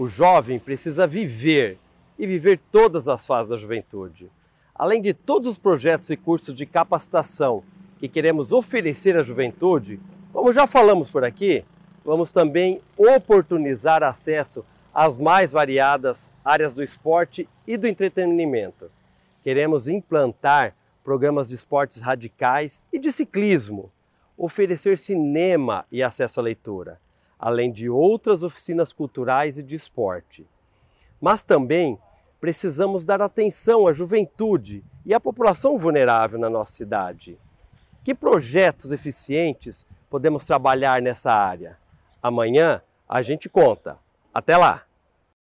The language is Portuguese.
O jovem precisa viver e viver todas as fases da juventude. Além de todos os projetos e cursos de capacitação que queremos oferecer à juventude, como já falamos por aqui, vamos também oportunizar acesso às mais variadas áreas do esporte e do entretenimento. Queremos implantar programas de esportes radicais e de ciclismo, oferecer cinema e acesso à leitura, além de outras oficinas culturais e de esporte. Mas também precisamos dar atenção à juventude e à população vulnerável na nossa cidade. Que projetos eficientes podemos trabalhar nessa área? Amanhã a gente conta. Até lá!